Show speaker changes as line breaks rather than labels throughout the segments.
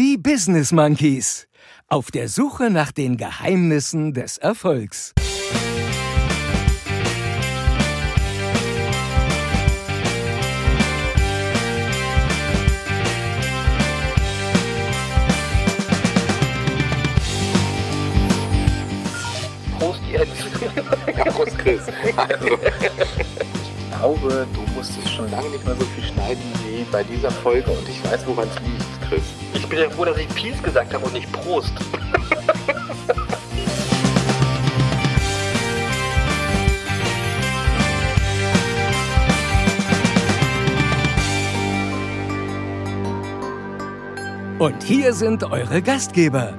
Business Monkeys. Auf der Suche nach den Geheimnissen des Erfolgs.
Prost.
Ja, Prost, Chris. Also, glaube, du musstest schon lange nicht mehr so viel schneiden wie bei dieser Folge und ich weiß, woran es liegt, Chris.
Ich bin ja froh, dass ich Peace gesagt habe und nicht Prost.
Und hier sind eure Gastgeber,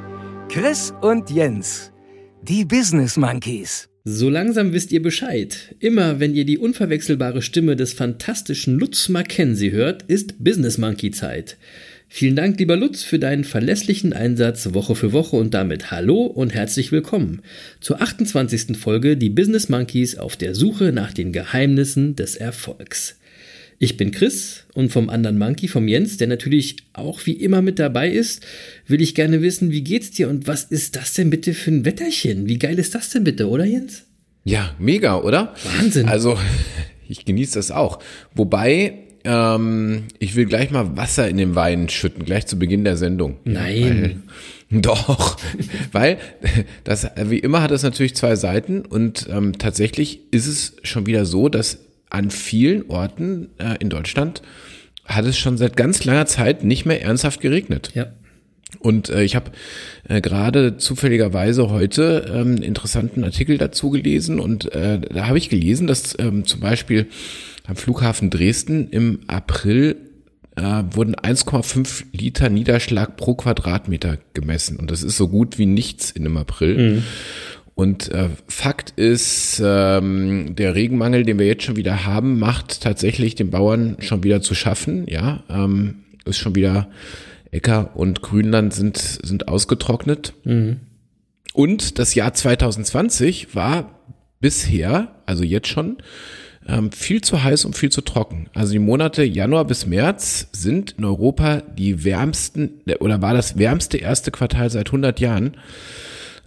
Chris und Jens, die Business Monkeys.
So langsam wisst ihr Bescheid. Immer wenn ihr die unverwechselbare Stimme des fantastischen Lutz Mackenzie hört, ist Business Monkey Zeit. Vielen Dank, lieber Lutz, für deinen verlässlichen Einsatz Woche für Woche und damit Hallo und herzlich willkommen zur 28. Folge Die Business Monkeys auf der Suche nach den Geheimnissen des Erfolgs. Ich bin Chris und vom anderen Monkey, vom Jens, der natürlich auch wie immer mit dabei ist, will ich gerne wissen, wie geht's dir und was ist das denn bitte für ein Wetterchen? Wie geil ist das denn bitte, oder Jens?
Ja, mega, oder?
Wahnsinn.
Also, ich genieße das auch. Wobei, ähm, ich will gleich mal Wasser in den Wein schütten, gleich zu Beginn der Sendung.
Nein.
Weil, doch, weil das, wie immer hat es natürlich zwei Seiten und ähm, tatsächlich ist es schon wieder so, dass an vielen Orten äh, in Deutschland hat es schon seit ganz langer Zeit nicht mehr ernsthaft geregnet.
Ja.
Und äh, ich habe äh, gerade zufälligerweise heute ähm, einen interessanten Artikel dazu gelesen und äh, da habe ich gelesen, dass ähm, zum Beispiel am Flughafen Dresden im April äh, wurden 1,5 Liter Niederschlag pro Quadratmeter gemessen und das ist so gut wie nichts in einem April.
Mhm.
Und äh, Fakt ist, ähm, der Regenmangel, den wir jetzt schon wieder haben, macht tatsächlich den Bauern schon wieder zu schaffen. Ja, ähm, ist schon wieder Äcker und Grünland sind sind ausgetrocknet. Und das Jahr 2020 war bisher, also jetzt schon, ähm, viel zu heiß und viel zu trocken. Also die Monate Januar bis März sind in Europa die wärmsten oder war das wärmste erste Quartal seit 100 Jahren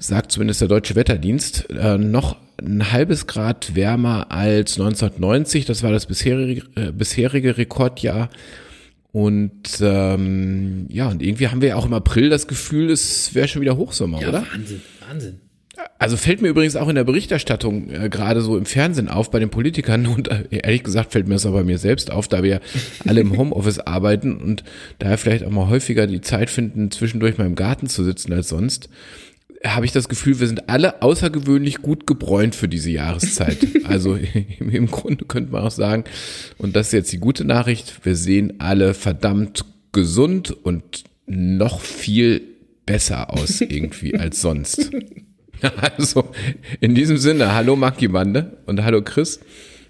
sagt zumindest der Deutsche Wetterdienst, äh, noch ein halbes Grad wärmer als 1990. Das war das bisherige, äh, bisherige Rekordjahr. Und ähm, ja, und irgendwie haben wir ja auch im April das Gefühl, es wäre schon wieder Hochsommer,
Ja,
oder?
Wahnsinn, Wahnsinn.
Also fällt mir übrigens auch in der Berichterstattung äh, gerade so im Fernsehen auf bei den Politikern und äh, ehrlich gesagt fällt mir das auch bei mir selbst auf, da wir alle im Homeoffice arbeiten und daher vielleicht auch mal häufiger die Zeit finden, zwischendurch mal im Garten zu sitzen als sonst, habe ich das Gefühl, wir sind alle außergewöhnlich gut gebräunt für diese Jahreszeit. Also im, im Grunde könnte man auch sagen, und das ist jetzt die gute Nachricht, wir sehen alle verdammt gesund und noch viel besser aus irgendwie als sonst. Also in diesem Sinne, hallo Maki Bande und hallo Chris.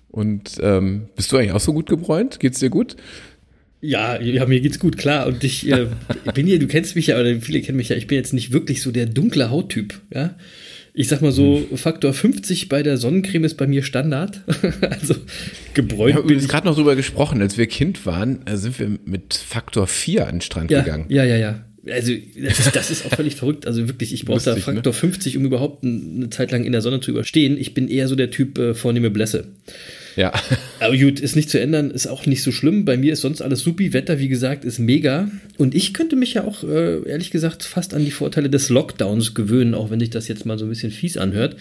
Und ähm, bist du eigentlich auch so gut gebräunt? Geht's dir gut?
Ja, ja, mir geht's gut, klar. Und ich äh, bin hier, du kennst mich ja, oder viele kennen mich ja, ich bin jetzt nicht wirklich so der dunkle Hauttyp, ja. Ich sag mal so, Faktor 50 bei der Sonnencreme ist bei mir Standard. also
Wir
gebräunt
haben
bin
übrigens
ich.
gerade noch drüber gesprochen, als wir Kind waren, äh, sind wir mit Faktor 4 an den Strand
Ja,
gegangen.
ja, ja, ja. Also das ist, das ist auch völlig verrückt. Also wirklich, ich brauche da
ne?
Faktor 50, um überhaupt eine Zeit lang in der Sonne zu überstehen. Ich bin eher so der Typ äh, vornehme Blässe.
Ja.
Aber gut, ist nicht zu ändern, ist auch nicht so schlimm. Bei mir ist sonst alles supi. Wetter, wie gesagt, ist mega. Und ich könnte mich ja auch, äh, ehrlich gesagt, fast an die Vorteile des Lockdowns gewöhnen, auch wenn sich das jetzt mal so ein bisschen fies anhört.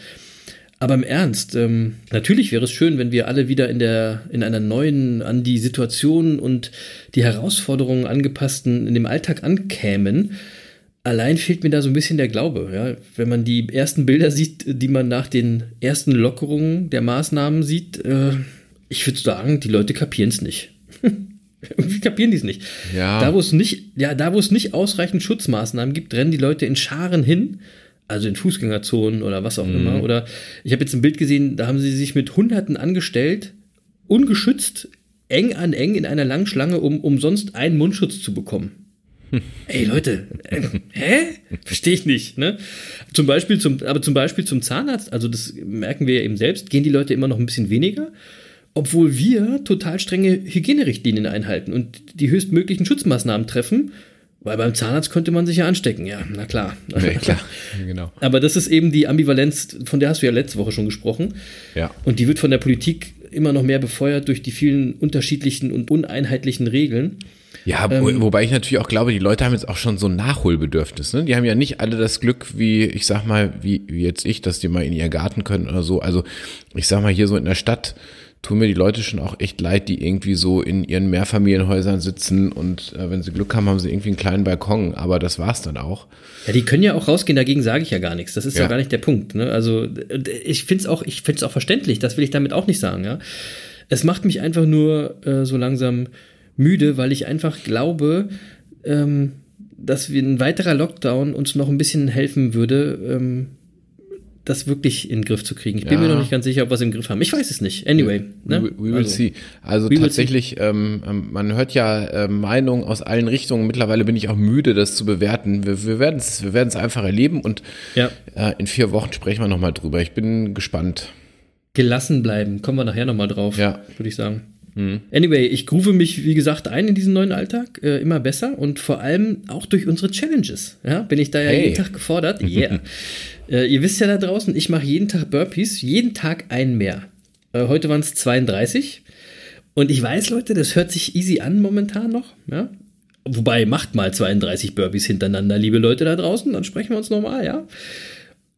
Aber im Ernst, ähm, natürlich wäre es schön, wenn wir alle wieder in der, in einer neuen, an die Situation und die Herausforderungen angepassten, in dem Alltag ankämen. Allein fehlt mir da so ein bisschen der Glaube, ja. Wenn man die ersten Bilder sieht, die man nach den ersten Lockerungen der Maßnahmen sieht, äh, ich würde sagen, die Leute kapieren es nicht. Irgendwie kapieren die es nicht.
Ja.
Da, wo es nicht, ja, da, wo es nicht ausreichend Schutzmaßnahmen gibt, rennen die Leute in Scharen hin, also in Fußgängerzonen oder was auch immer. Oder ich habe jetzt ein Bild gesehen, da haben sie sich mit Hunderten angestellt, ungeschützt, eng an eng in einer langen Schlange, um umsonst einen Mundschutz zu bekommen. Ey Leute, äh, hä? Verstehe ich nicht. Ne? Zum Beispiel zum, aber zum Beispiel zum Zahnarzt, also das merken wir ja eben selbst, gehen die Leute immer noch ein bisschen weniger, obwohl wir total strenge Hygienerichtlinien einhalten und die höchstmöglichen Schutzmaßnahmen treffen. Weil beim Zahnarzt könnte man sich ja anstecken, ja, na klar.
Nee, klar, genau.
Aber das ist eben die Ambivalenz, von der hast du ja letzte Woche schon gesprochen.
Ja.
Und die wird von der Politik immer noch mehr befeuert durch die vielen unterschiedlichen und uneinheitlichen Regeln.
Ja,
Ähm.
wobei ich natürlich auch glaube, die Leute haben jetzt auch schon so ein Nachholbedürfnis. Ne? Die haben ja nicht alle das Glück, wie ich sag mal, wie, wie jetzt ich, dass die mal in ihren Garten können oder so. Also ich sag mal, hier so in der Stadt tun mir die Leute schon auch echt leid, die irgendwie so in ihren Mehrfamilienhäusern sitzen und äh, wenn sie Glück haben, haben sie irgendwie einen kleinen Balkon, aber das war's dann auch.
Ja, die können ja auch rausgehen, dagegen sage ich ja gar nichts. Das ist ja,
Ja.
gar nicht der Punkt. Ne? Also ich finde es auch, ich find's auch verständlich, das will ich damit auch nicht sagen. Ja? Es macht mich einfach nur äh, so langsam müde, weil ich einfach glaube, ähm, dass wir ein weiterer Lockdown uns noch ein bisschen helfen würde, ähm, das wirklich in den Griff zu kriegen. Ich bin
Ja.
mir noch nicht ganz sicher, ob wir es im Griff haben. Ich weiß es nicht. Anyway.
We,
ne?
we will
Also,
see. Also
we
tatsächlich, ähm, ähm, man hört ja äh, Meinungen aus allen Richtungen. Mittlerweile bin ich auch müde, das zu bewerten. Wir, wir werden es wir werden's einfach erleben und
Ja.
äh, in vier Wochen sprechen wir nochmal drüber. Ich bin gespannt.
Gelassen bleiben. Kommen wir nachher nochmal drauf,
Ja.
würde ich sagen. Anyway, ich groove mich, wie gesagt, ein in diesen neuen Alltag, äh, immer besser und vor allem auch durch unsere Challenges. Ja, bin ich da ja
Hey.
jeden Tag gefordert. Yeah. äh, ihr wisst ja da draußen, ich mache jeden Tag Burpees, jeden Tag einen mehr. Äh, heute waren es 32. Und ich weiß, Leute, das hört sich easy an momentan noch. Ja? Wobei, macht mal 32 Burpees hintereinander, liebe Leute da draußen, dann sprechen wir uns nochmal, ja.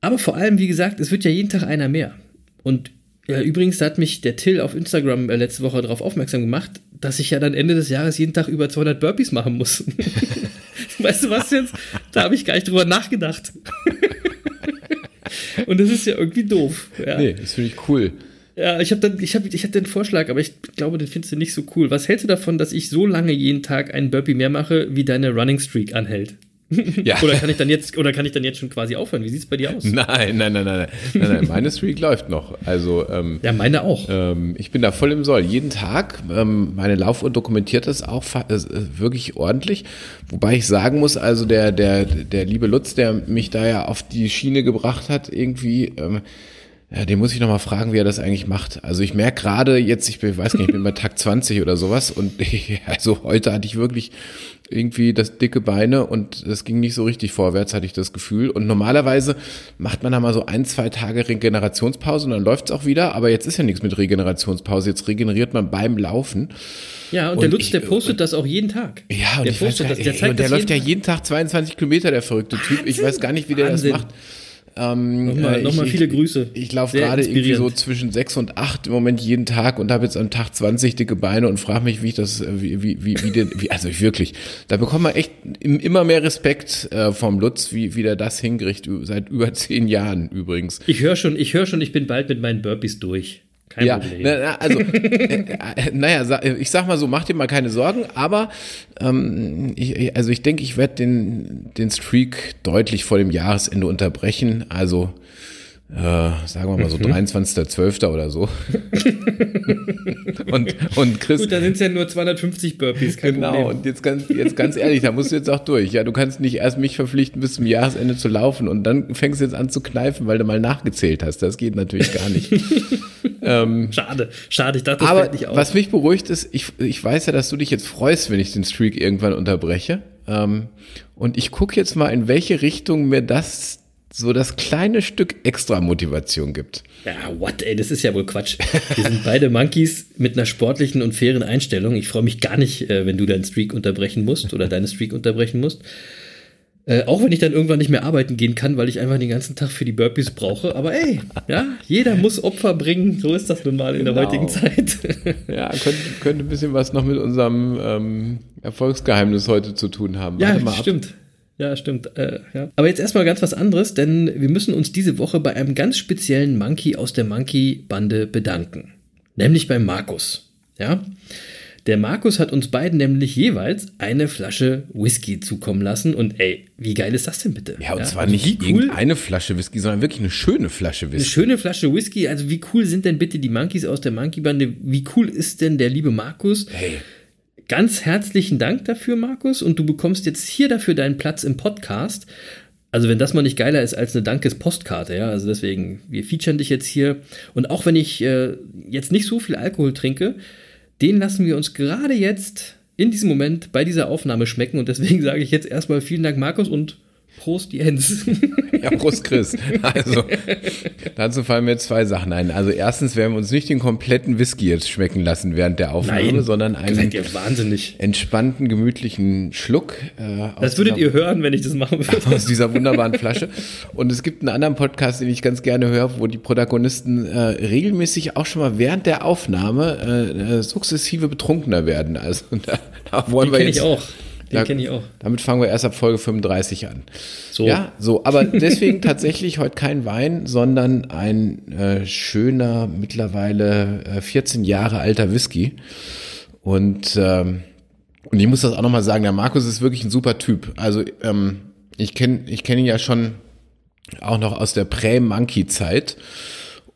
Aber vor allem, wie gesagt, es wird ja jeden Tag einer mehr. Und ja, übrigens da hat mich der Till auf Instagram äh, letzte Woche darauf aufmerksam gemacht, dass ich ja dann Ende des Jahres jeden Tag über 200 Burpees machen muss. weißt du was jetzt? Da habe ich gar nicht drüber nachgedacht. Und das ist ja irgendwie doof. Ja,
Nee, das finde ich cool.
ja ich habe dann, ich habe, ich hatte den Vorschlag, aber ich glaube, den findest du nicht so cool. Was hältst du davon, dass ich so lange jeden Tag einen Burpee mehr mache, wie deine Running Streak anhält?
Ja.
Oder kann ich dann jetzt, oder kann ich dann jetzt schon quasi aufhören? Wie sieht's bei dir aus?
Nein, nein, nein, nein, nein, nein, nein. Meine Streak läuft noch. Also ähm,
Ja, meine auch.
ähm, ich bin da voll im Soll. Jeden Tag. Ähm, meine Laufuhr dokumentiert das auch äh, wirklich ordentlich. Wobei ich sagen muss, also der, der, der liebe Lutz, der mich da ja auf die Schiene gebracht hat, irgendwie, ähm, ja, den muss ich nochmal fragen, wie er das eigentlich macht. Also ich merke gerade jetzt, ich weiß gar nicht, ich bin bei Tag 20 oder sowas und also heute hatte ich wirklich irgendwie das dicke Beine und es ging nicht so richtig vorwärts, hatte ich das Gefühl. Und normalerweise macht man da mal so ein, zwei Tage Regenerationspause und dann läuft es auch wieder. Aber jetzt ist ja nichts mit Regenerationspause. Jetzt regeneriert man beim Laufen.
Ja, und, der
und
Lutz,
ich-
der postet das auch jeden Tag.
Ja, und
der
ich weiß
postet
gar,
das, der zeigt
und der
das
läuft ja
jeden
jeden Tag 22 Kilometer, der verrückte Typ. Ich weiß gar nicht, wie der
Wahnsinn.
das macht. Ähm,
Nochmal-
äh,
nochmal
ich-
viele Grüße.
Ich, ich laufe gerade irgendwie so zwischen sechs und acht im Moment jeden Tag und habe jetzt am Tag 20 dicke Beine und frage mich, wie ich das, äh, wie, wie, wie, wie, denn, wie also ich wirklich, da bekommt man echt im- immer mehr Respekt äh, vom Lutz, wie, wie der das hinkriegt, seit über zehn Jahren übrigens.
Ich höre schon, ich höre schon, ich bin bald mit meinen Burpees durch. Kein
Ja,
Problem.
na, na, also, äh, äh, naja, sa- ich sag mal so, mach dir mal keine Sorgen, aber ähm, ich, also ich denke, ich werde den, den Streak deutlich vor dem Jahresende unterbrechen. Also äh, sagen wir mal so 23.12. oder so. und, und Chris,
Gut, dann sind es ja nur 250 Burpees, kein
Genau,
Problem.
und jetzt ganz, jetzt ganz ehrlich, da musst du jetzt auch durch. Ja, du kannst nicht erst mich verpflichten, bis zum Jahresende zu laufen und dann fängst du jetzt an zu kneifen, weil du mal nachgezählt hast. Das geht natürlich gar nicht.
Schade, schade, ich dachte, das
Aber
fällt nicht auf.
was mich beruhigt ist, ich, ich weiß ja, dass du dich jetzt freust, wenn ich den Streak irgendwann unterbreche. Ähm, und ich gucke jetzt mal, in welche Richtung mir das so das kleine Stück extra Motivation gibt.
Ja, what, ey, das ist ja wohl Quatsch. Wir sind beide Monkeys mit einer sportlichen und fairen Einstellung. Ich freue mich gar nicht, äh, wenn du deinen Streak unterbrechen musst oder deine Streak unterbrechen musst. Äh, auch wenn ich dann irgendwann nicht mehr arbeiten gehen kann, weil ich einfach den ganzen Tag für die Burpees brauche. Aber ey, ja, jeder muss Opfer bringen. So ist das nun mal in der
Genau.
heutigen Zeit.
Ja, könnte, könnte ein bisschen was noch mit unserem ähm, Erfolgsgeheimnis heute zu tun haben.
Ja,
mal ab.
Ja, stimmt. Äh, ja. Aber jetzt erstmal ganz was anderes, denn wir müssen uns diese Woche bei einem ganz speziellen Monkey aus der Monkey-Bande bedanken. Nämlich bei Markus. Ja. Der Markus hat uns beiden nämlich jeweils eine Flasche Whisky zukommen lassen. Und ey, wie geil ist das denn bitte?
Ja, und zwar
also
nicht
cool,
irgendeine Flasche Whisky, sondern wirklich eine schöne Flasche
eine
Whisky.
schöne Flasche Whisky. Also wie cool sind denn bitte die Monkeys aus der Monkey-Bande? Wie cool ist denn der liebe Markus?
Hey,
Ganz herzlichen Dank dafür, Markus. Und du bekommst jetzt hier dafür deinen Platz im Podcast. Also wenn das mal nicht geiler ist als eine Dankes-Postkarte, ja. Also deswegen, wir featuren dich jetzt hier. Und auch wenn ich äh, jetzt nicht so viel Alkohol trinke, den lassen wir uns gerade jetzt in diesem Moment bei dieser Aufnahme schmecken. Und deswegen sage ich jetzt erstmal vielen Dank, Markus, und Prost, Jens.
Ja, Prost, Chris. Also, dazu fallen mir zwei Sachen ein. Also, erstens werden wir uns nicht den kompletten Whisky jetzt schmecken lassen während der Aufnahme,
Nein,
sondern einen entspannten, gemütlichen Schluck. Äh,
Das würdet
dieser-
ihr hören, wenn ich das machen würde.
aus dieser wunderbaren Flasche. Und es gibt einen anderen Podcast, den ich ganz gerne höre, wo die Protagonisten äh, regelmäßig auch schon mal während der Aufnahme äh, äh, sukzessive betrunkener werden. Also da, da wollen
Den
wir jetzt.
ich auch. Den kenne ich auch.
Damit fangen wir erst ab Folge 35 an.
So.
Ja, so, aber deswegen tatsächlich heute kein Wein, sondern ein äh, schöner, mittlerweile äh, 14 Jahre alter Whisky. Und, ähm, und ich muss das auch nochmal sagen, der Markus ist wirklich ein super Typ. Also ähm, ich kenne ich kenn ihn ja schon auch noch aus der Prä-Monkey-Zeit.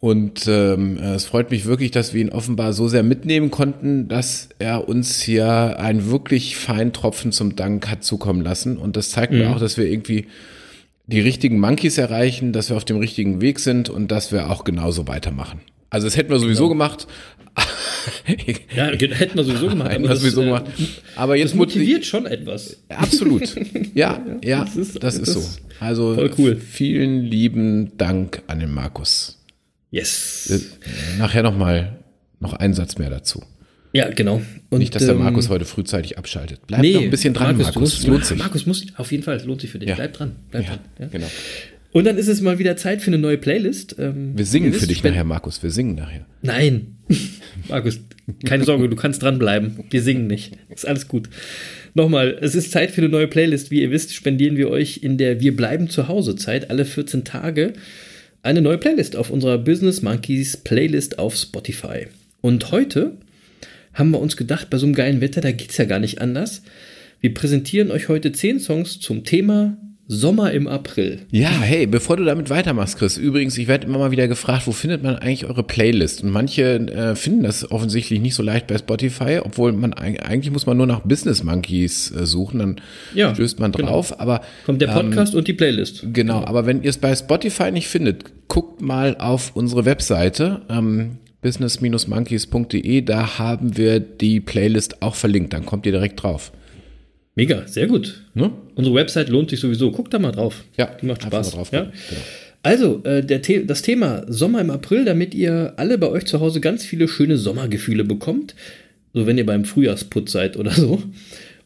Und ähm, es freut mich wirklich, dass wir ihn offenbar so sehr mitnehmen konnten, dass er uns hier einen wirklich feinen Tropfen zum Dank hat zukommen lassen. Und das zeigt mir auch, dass wir irgendwie die richtigen Monkeys erreichen, dass wir auf dem richtigen Weg sind und dass wir auch genauso weitermachen. Also das hätten wir sowieso gemacht.
Ja, hätten wir sowieso gemacht.
Hätten
aber
wir sowieso
äh,
gemacht. Aber jetzt
Das motiviert schon etwas.
Absolut. Ja, ja,
das ist-
das ist so. Also
cool.
vielen lieben Dank an den Markus.
Yes.
Nachher noch mal noch ein Satz mehr dazu.
Ja, genau. Und,
Nicht, dass der
ähm,
Markus heute frühzeitig abschaltet. Bleib
Nee,
noch ein bisschen dran, Markus.
musst,
Es lohnt sich.
Markus muss, auf jeden Fall, es lohnt sich für dich.
Ja.
Bleib dran. Bleib
Ja,
dran. Ja.
genau.
Und dann ist es mal wieder Zeit für eine neue Playlist. Ähm,
Wir singen für dich nachher, Markus. Wir singen nachher.
Nein. Markus, keine Sorge, du kannst dranbleiben. Wir singen nicht. Ist alles gut. Nochmal, es ist Zeit für eine neue Playlist. Wie ihr wisst, spendieren wir euch in der Wir bleiben zu Hause Zeit alle 14 Tage eine neue Playlist auf unserer Business Monkeys Playlist auf Spotify. Und heute haben wir uns gedacht, bei so einem geilen Wetter, da geht's ja gar nicht anders. Wir präsentieren euch heute 10 Songs zum Thema Sommer im April.
Ja, hey, bevor du damit weitermachst, Chris, übrigens, ich werde immer mal wieder gefragt, wo findet man eigentlich eure Playlist? Und manche äh, finden das offensichtlich nicht so leicht bei Spotify, obwohl man eig- eigentlich muss man nur nach Business Monkeys äh, suchen, dann
Ja,
stößt man
genau.
drauf. Aber
Kommt der Podcast und die Playlist.
Genau, aber wenn ihr es bei Spotify nicht findet, guckt mal auf unsere Webseite ähm, business-monkeys.de, da haben wir die Playlist auch verlinkt, dann kommt ihr direkt drauf.
Mega, sehr gut.
Ne?
Unsere Website lohnt sich sowieso. Guckt da mal drauf.
Ja,
die macht Spaß.
drauf
ja?
genau.
Also, äh, The das Thema Sommer im April, damit ihr alle bei euch zu Hause ganz viele schöne Sommergefühle bekommt. So, wenn ihr beim Frühjahrsputz seid oder so.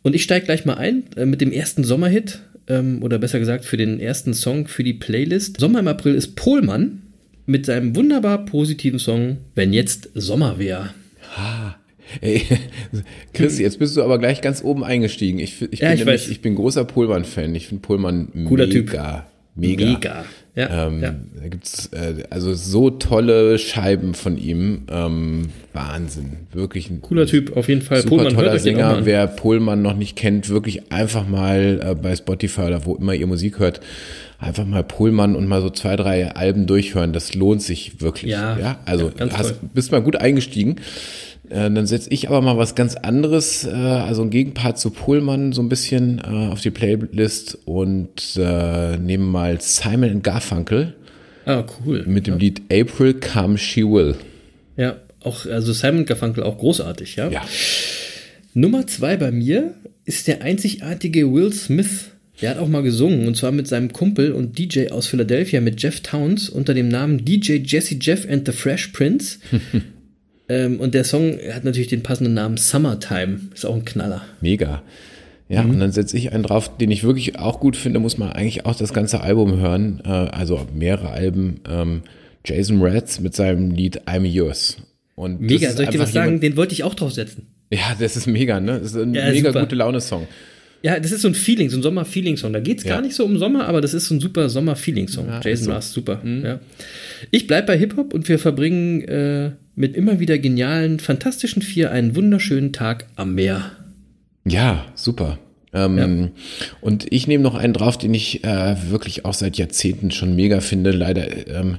Und ich steige gleich mal ein äh, mit dem ersten Sommerhit. Ähm, oder besser gesagt, für den ersten Song für die Playlist. Sommer im April ist Pohlmann mit seinem wunderbar positiven Song Wenn jetzt Sommer wär.
Ey, Chris, jetzt bist du aber gleich ganz oben eingestiegen. Ich, ich,
Ja,
bin,
ich
nämlich, ich bin großer Pohlmann-Fan. Ich finde Pohlmann
Cooler
mega,
Typ.
mega.
Mega. Ja,
Ähm,
ja.
Da gibt's äh, also so tolle Scheiben von ihm. Ähm, Wahnsinn. Wirklich ein
Cooler Typ, auf jeden Fall.
Super
Pohlmann, hört
toller Sänger. Wer Pohlmann noch nicht kennt, wirklich einfach mal äh, bei Spotify oder wo immer ihr Musik hört, einfach mal Pohlmann und mal so zwei, drei Alben durchhören. Das lohnt sich wirklich.
Ja,
also
ja,
hast, bist mal gut eingestiegen. Äh, dann setze ich aber mal was ganz anderes, äh, also ein Gegenpart zu Pohlmann so ein bisschen äh, auf die Playlist und äh, nehme mal Simon Garfunkel
Ah, cool.
mit dem Lied April Come She Will.
Ja, auch, also Simon Garfunkel auch großartig, ja.
Ja.
Nummer zwei bei mir ist der einzigartige Will Smith. Der hat auch mal gesungen und zwar mit seinem Kumpel und DJ aus Philadelphia mit Jeff Towns unter dem Namen DJ Jesse Jeff and the Fresh Prince. ähm, und der Song hat natürlich den passenden Namen Summertime. Ist auch ein Knaller.
Mega. Ja, und dann setze ich einen drauf, den ich wirklich auch gut finde, muss man eigentlich auch das ganze Album hören, äh, also mehrere Alben. Ähm, Jason Mraz mit seinem Lied I'm Yours. Und
Mega, soll ich dir was sagen? Den wollte ich auch draufsetzen.
Ja, das ist mega, ne? Das ist ein
Ja,
mega
super.
gute Laune-Song.
Ja, das ist so ein Feeling, so ein Sommer-Feeling-Song. Da geht es
Ja.
gar nicht so um Sommer, aber das ist so ein super Sommer-Feeling-Song.
Ja,
Jason
so. Mhm.
Super. Ja. Ich bleibe bei Hip-Hop und wir verbringen äh, mit immer wieder genialen, fantastischen Vier einen wunderschönen Tag am Meer.
Ja, super. Ähm, Und ich nehme noch einen drauf, den ich äh, wirklich auch seit Jahrzehnten schon mega finde. Leider ähm,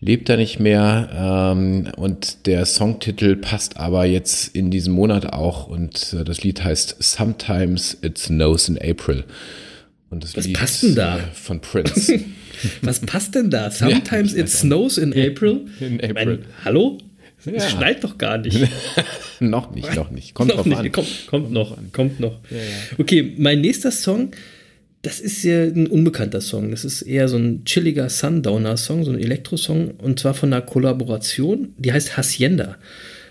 lebt er nicht mehr. Ähm, und der Songtitel passt aber jetzt in diesem Monat auch. Und äh, das Lied heißt Sometimes It Snows in April. Und das
Was
Lied
passt denn da?
Äh, von Prince.
Was passt denn da? Sometimes it snows in April.
In April.
Mein, hallo? Ja. Es schneit doch gar nicht.
noch nicht, noch nicht. Kommt noch
nicht. An. Kommt, kommt noch, kommt noch. Ja, ja. Okay, mein nächster Song, das ist ja ein unbekannter Song. Das ist eher so ein chilliger Sundowner-Song, so ein Elektro-Song. Und zwar von einer Kollaboration, die heißt Hacienda.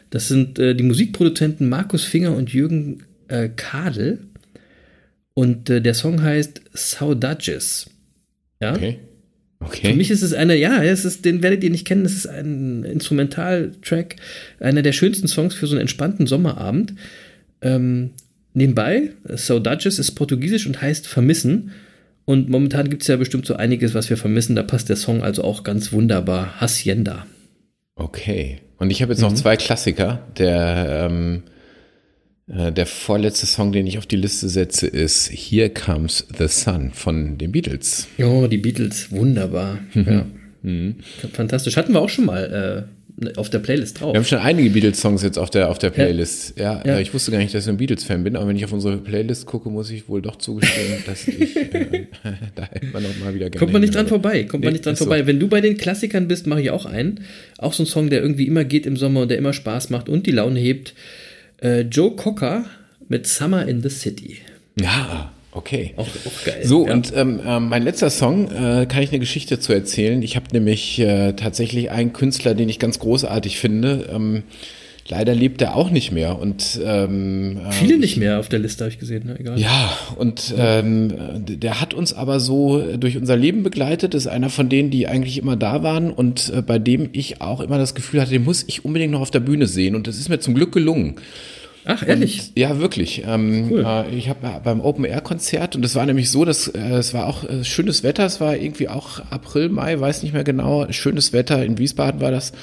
Das sind äh, die Musikproduzenten Markus Finger und Jürgen äh, Kadel. Und äh, der Song heißt Saudages. Ja.
Okay. Okay.
Für mich ist es einer, ja, es ist, den werdet ihr nicht kennen, das ist ein Instrumentaltrack, einer der schönsten Songs für so einen entspannten Sommerabend. Ähm, nebenbei, Saudades ist portugiesisch und heißt vermissen. Und momentan gibt es ja bestimmt so einiges, was wir vermissen. Da passt der Song also auch ganz wunderbar. Hacienda.
Okay. Und ich habe jetzt mhm. noch zwei Klassiker. Der ähm, äh, der vorletzte Song, den ich auf die Liste setze, ist Here Comes the Sun von den Beatles.
Oh, die Beatles, wunderbar. Mhm. Ja. Mhm. Fantastisch. Hatten wir auch schon mal äh, auf der Playlist drauf.
Wir haben schon einige Beatles-Songs jetzt auf der, auf der Playlist. Ja, ja, ja. ich wusste gar nicht, dass ich ein Beatles-Fan bin, aber wenn ich auf unsere Playlist gucke, muss ich wohl doch zugestehen, dass ich äh,
da hätte man noch mal wieder gerne. Kommt man nicht dran vorbei, kommt nee, man nicht dran vorbei. So. Wenn du bei den Klassikern bist, mache ich auch einen. Auch so ein Song, der irgendwie immer geht im Sommer und der immer Spaß macht und die Laune hebt. Äh, Joe Cocker mit Summer in the City.
Ja, okay.
Auch, auch geil.
So, ja. und ähm, äh, mein letzter Song, äh, kann ich eine Geschichte zu erzählen. Ich habe nämlich äh, tatsächlich einen Künstler, den ich ganz großartig finde. Ähm, leider lebt er auch nicht mehr. Und ähm,
äh, viele nicht mehr auf der Liste habe ich gesehen. Ne?
Egal. Ja, und ähm, der hat uns aber so durch unser Leben begleitet. Ist einer von denen, die eigentlich immer da waren und äh, bei dem ich auch immer das Gefühl hatte, den muss ich unbedingt noch auf der Bühne sehen. Und das ist mir zum Glück gelungen.
Ach, ehrlich?
Und, ja, wirklich. Ähm, cool. äh, ich habe beim Open-Air-Konzert und es war nämlich so, dass äh, es war auch äh, schönes Wetter, es war irgendwie auch April, Mai, weiß nicht mehr genau, schönes Wetter, in Wiesbaden war das.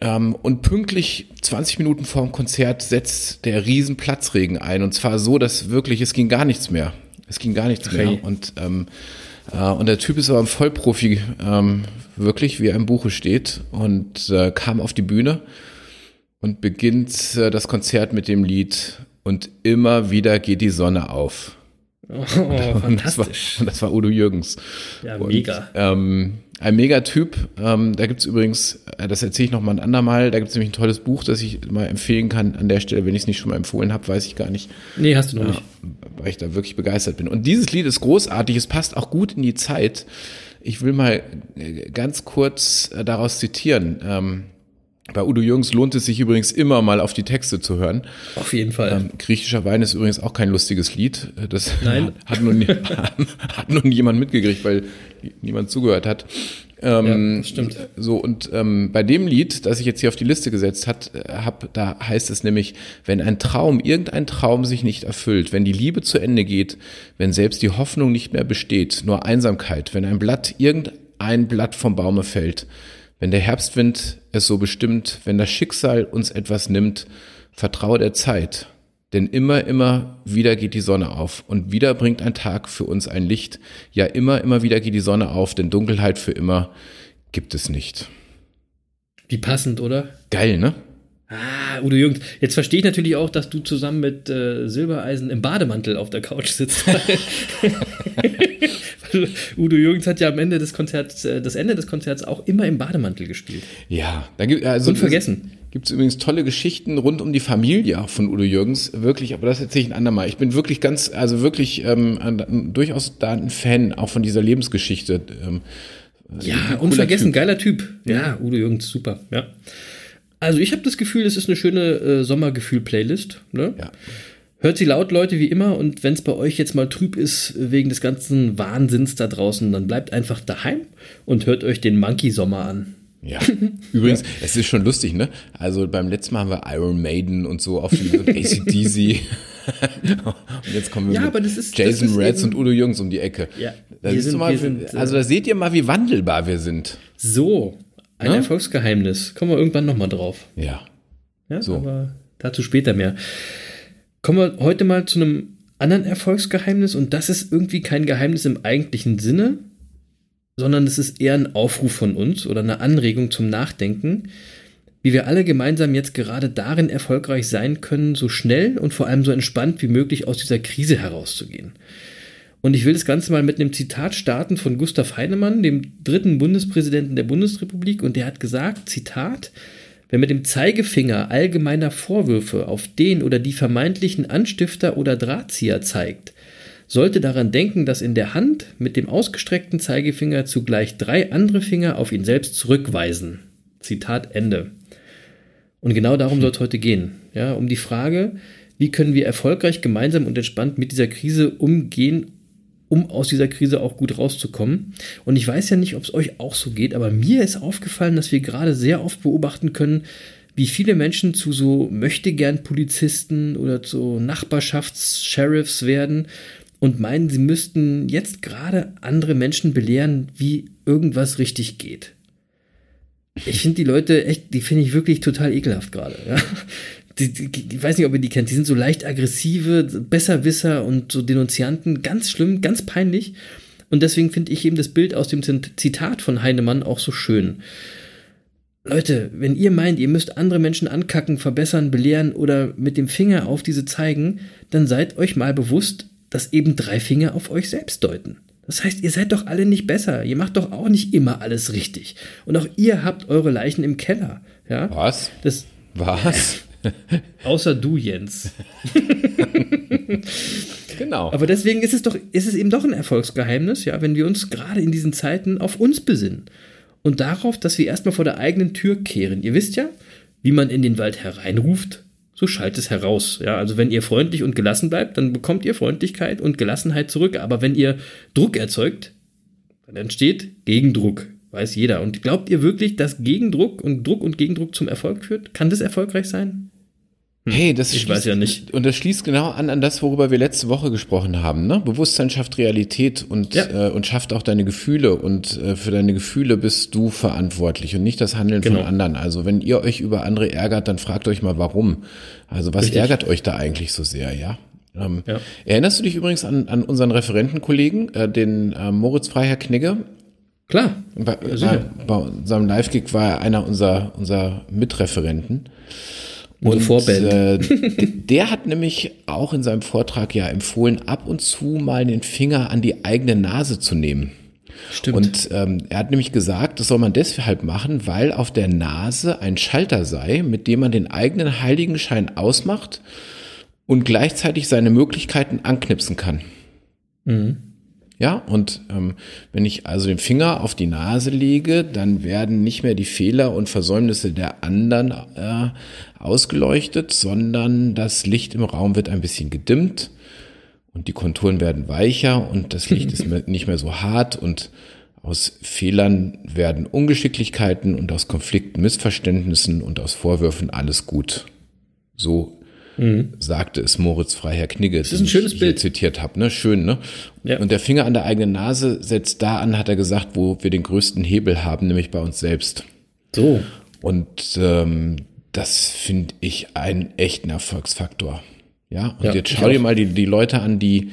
Ähm, und pünktlich 20 Minuten vor dem Konzert setzt der riesen Platzregen ein und zwar so, dass wirklich, es ging gar nichts mehr. Es ging gar nichts okay. mehr und ähm, äh, und der Typ ist aber ein Vollprofi, ähm, wirklich, wie er im Buche steht und äh, kam auf die Bühne und beginnt äh, das Konzert mit dem Lied und immer wieder geht die Sonne auf.
Oh, und,
und, das war, und, das war, Udo Jürgens.
Ja, mega.
ähm, ein Megatyp. Ähm, da gibt es übrigens, äh, das erzähle ich noch mal ein andermal, da gibt es nämlich ein tolles Buch, das ich mal empfehlen kann an der Stelle. Wenn ich es nicht schon mal empfohlen habe, weiß ich gar nicht.
Nee, hast du noch nicht.
Weil ich da wirklich begeistert bin. Und dieses Lied ist großartig, es passt auch gut in die Zeit. Ich will mal äh, ganz kurz äh, daraus zitieren. Ähm, bei Udo Jürgens lohnt es sich übrigens immer mal auf die Texte zu hören.
Auf jeden Fall. Ähm,
griechischer Wein ist übrigens auch kein lustiges Lied. Das Nein. hat nun, hat nun jemand mitgekriegt, weil niemand zugehört hat.
Ähm, ja, stimmt.
So, und ähm, bei dem Lied, das ich jetzt hier auf die Liste gesetzt hat, äh, hab, da heißt es nämlich, wenn ein Traum, irgendein Traum sich nicht erfüllt, wenn die Liebe zu Ende geht, wenn selbst die Hoffnung nicht mehr besteht, nur Einsamkeit, wenn ein Blatt, irgendein Blatt vom Baume fällt, wenn der Herbstwind es so bestimmt, wenn das Schicksal uns etwas nimmt, vertraue der Zeit. Denn immer, immer wieder geht die Sonne auf und wieder bringt ein Tag für uns ein Licht. Ja, immer, immer wieder geht die Sonne auf, denn Dunkelheit für immer gibt es nicht.
Wie passend, oder?
Geil, ne?
Ah, Udo Jürgens. Jetzt verstehe ich natürlich auch, dass du zusammen mit äh, Silbereisen im Bademantel auf der Couch sitzt. Udo Jürgens hat ja am Ende des Konzerts, äh, das Ende des Konzerts auch immer im Bademantel gespielt.
Ja, da gibt also
Unvergessen.
Gibt es übrigens tolle Geschichten rund um die Familie von Udo Jürgens, wirklich, aber das erzähle ich ein andermal. Ich bin wirklich ganz, also wirklich ähm, durchaus da ein Fan auch von dieser Lebensgeschichte. Ähm,
ja, unvergessen, typ. geiler Typ. Ja, Udo Jürgens, super, ja. Also ich habe das Gefühl, es ist eine schöne äh, Sommergefühl-Playlist. Ne?
Ja.
Hört sie laut, Leute, wie immer. Und wenn es bei euch jetzt mal trüb ist wegen des ganzen Wahnsinns da draußen, dann bleibt einfach daheim und hört euch den Monkey-Sommer an.
Ja, übrigens, ja. es ist schon lustig, ne? Also beim letzten Mal haben wir Iron Maiden und so auf die ACDC. und jetzt kommen wir
ja,
mit
ist,
Jason Reds und Udo Jürgens um die Ecke.
Ja,
da sind, mal, sind, also da seht ihr mal, wie wandelbar wir sind.
So, ein ne? Erfolgsgeheimnis. Kommen wir irgendwann nochmal drauf.
Ja.
Ja, so. aber dazu später mehr. Kommen wir heute mal zu einem anderen Erfolgsgeheimnis und das ist irgendwie kein Geheimnis im eigentlichen Sinne, sondern es ist eher ein Aufruf von uns oder eine Anregung zum Nachdenken, wie wir alle gemeinsam jetzt gerade darin erfolgreich sein können, so schnell und vor allem so entspannt wie möglich aus dieser Krise herauszugehen. Und ich will das Ganze mal mit einem Zitat starten von Gustav Heinemann, dem dritten Bundespräsidenten der Bundesrepublik, und der hat gesagt, Zitat, Wer mit dem Zeigefinger allgemeiner Vorwürfe auf den oder die vermeintlichen Anstifter oder Drahtzieher zeigt, sollte daran denken, dass in der Hand mit dem ausgestreckten Zeigefinger zugleich drei andere Finger auf ihn selbst zurückweisen. Zitat Ende. Und genau darum soll es heute gehen. Ja, um die Frage, wie können wir erfolgreich gemeinsam und entspannt mit dieser Krise umgehen, um aus dieser Krise auch gut rauszukommen. Und ich weiß ja nicht, ob es euch auch so geht, aber mir ist aufgefallen, dass wir gerade sehr oft beobachten können, wie viele Menschen zu so möchtegern Polizisten oder zu Nachbarschafts-Sheriffs werden und meinen, sie müssten jetzt gerade andere Menschen belehren, wie irgendwas richtig geht. Ich finde die Leute echt, die finde ich wirklich total ekelhaft gerade. Ja? Die, die, ich weiß nicht, ob ihr die kennt, die sind so leicht aggressive, Besserwisser und so Denunzianten, ganz schlimm, ganz peinlich. Und deswegen finde ich eben das Bild aus dem Zitat von Heinemann auch so schön. Leute, wenn ihr meint, ihr müsst andere Menschen ankacken, verbessern, belehren oder mit dem Finger auf diese zeigen, dann seid euch mal bewusst, dass eben drei Finger auf euch selbst deuten. Das heißt, ihr seid doch alle nicht besser. Ihr macht doch auch nicht immer alles richtig. Und auch ihr habt eure Leichen im Keller. Ja?
Was?
Das,
Was?
außer du, Jens.
genau.
Aber deswegen ist es doch, ist es eben doch ein Erfolgsgeheimnis, ja, wenn wir uns gerade in diesen Zeiten auf uns besinnen. Und darauf, dass wir erstmal vor der eigenen Tür kehren. Ihr wisst ja, wie man in den Wald hereinruft, so schallt es heraus. Ja, also wenn ihr freundlich und gelassen bleibt, dann bekommt ihr Freundlichkeit und Gelassenheit zurück. Aber wenn ihr Druck erzeugt, dann entsteht Gegendruck. Weiß jeder. Und glaubt ihr wirklich, dass Gegendruck und Druck und Gegendruck zum Erfolg führt? Kann das erfolgreich sein?
Hey, das
Ich
schließt,
weiß ja nicht.
Und das schließt genau an an das, worüber wir letzte Woche gesprochen haben. Ne? Bewusstsein schafft Realität und,
Ja.
äh, und schafft auch deine Gefühle. Und äh, für deine Gefühle bist du verantwortlich und nicht das Handeln
Genau.
von anderen. Also wenn ihr euch über andere ärgert, dann fragt euch mal, warum. Also was
Richtig.
ärgert euch da eigentlich so sehr, ja? Ähm,
Ja.
Erinnerst du dich übrigens an, an unseren Referentenkollegen, äh, den äh, Moritz Freiherr Knigge?
Klar.
Bei, bei, bei unserem Live-Gig war er einer unserer, unserer Mitreferenten.
Unsere Vorband.
Äh, der hat nämlich auch in seinem Vortrag ja empfohlen, ab und zu mal den Finger an die eigene Nase zu nehmen.
Stimmt.
Und ähm, er hat nämlich gesagt, das soll man deshalb machen, weil auf der Nase ein Schalter sei, mit dem man den eigenen Heiligenschein ausmacht und gleichzeitig seine Möglichkeiten anknipsen kann. Ja, und ähm, wenn ich also den Finger auf die Nase lege, dann werden nicht mehr die Fehler und Versäumnisse der anderen äh, ausgeleuchtet, sondern das Licht im Raum wird ein bisschen gedimmt und die Konturen werden weicher und das Licht ist nicht mehr so hart und aus Fehlern werden Ungeschicklichkeiten und aus Konflikten Missverständnissen und aus Vorwürfen alles gut. So sagte es Moritz Freiherr Knigge,
ist ein schönes
ich
Bild.
zitiert habe. Ne? Schön, ne?
Ja.
Und der Finger an der eigenen Nase setzt da an, hat er gesagt, wo wir den größten Hebel haben, nämlich bei uns selbst.
So.
Und ähm, das finde ich einen echten Erfolgsfaktor. Ja, und
Ja,
jetzt schau dir mal die, die Leute an, die,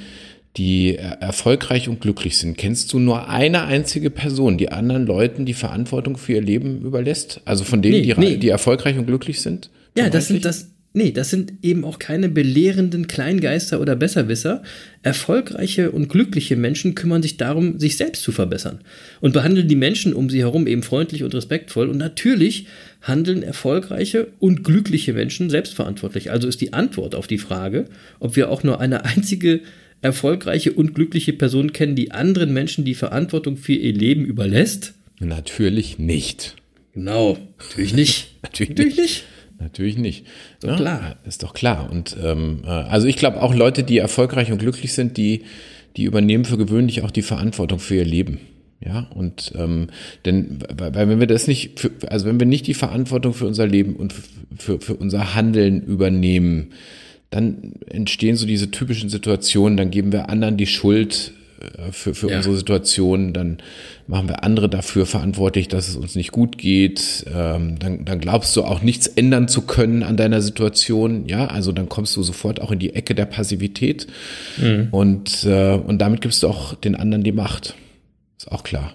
die er- erfolgreich und glücklich sind. Kennst du nur eine einzige Person, die anderen Leuten die Verantwortung für ihr Leben überlässt? Also von denen,
Nee,
die,
nee.
die erfolgreich und glücklich sind?
Ja, das sind das. Nee, das sind eben auch keine belehrenden Kleingeister oder Besserwisser. Erfolgreiche und glückliche Menschen kümmern sich darum, sich selbst zu verbessern und behandeln die Menschen um sie herum eben freundlich und respektvoll. Und natürlich handeln erfolgreiche und glückliche Menschen selbstverantwortlich. Also ist die Antwort auf die Frage, ob wir auch nur eine einzige erfolgreiche und glückliche Person kennen, die anderen Menschen die Verantwortung für ihr Leben überlässt.
Natürlich nicht.
Genau, natürlich nicht.
Natürlich
Natürlich nicht.
Natürlich nicht.
Doch
Ja,
klar.
Ist doch klar. Und ähm, äh, also ich glaube auch Leute, die erfolgreich und glücklich sind, die, die übernehmen für gewöhnlich auch die Verantwortung für ihr Leben. Ja, und ähm, denn weil, wenn wir das nicht, für, also wenn wir nicht die Verantwortung für unser Leben und für, für unser Handeln übernehmen, dann entstehen so diese typischen Situationen, dann geben wir anderen die Schuld für, für
Ja.
unsere Situation, dann machen wir andere dafür verantwortlich, dass es uns nicht gut geht, ähm, dann, dann glaubst du auch nichts ändern zu können an deiner Situation, ja, also dann kommst du sofort auch in die Ecke der Passivität und, äh, und damit gibst du auch den anderen die Macht. Ist auch klar.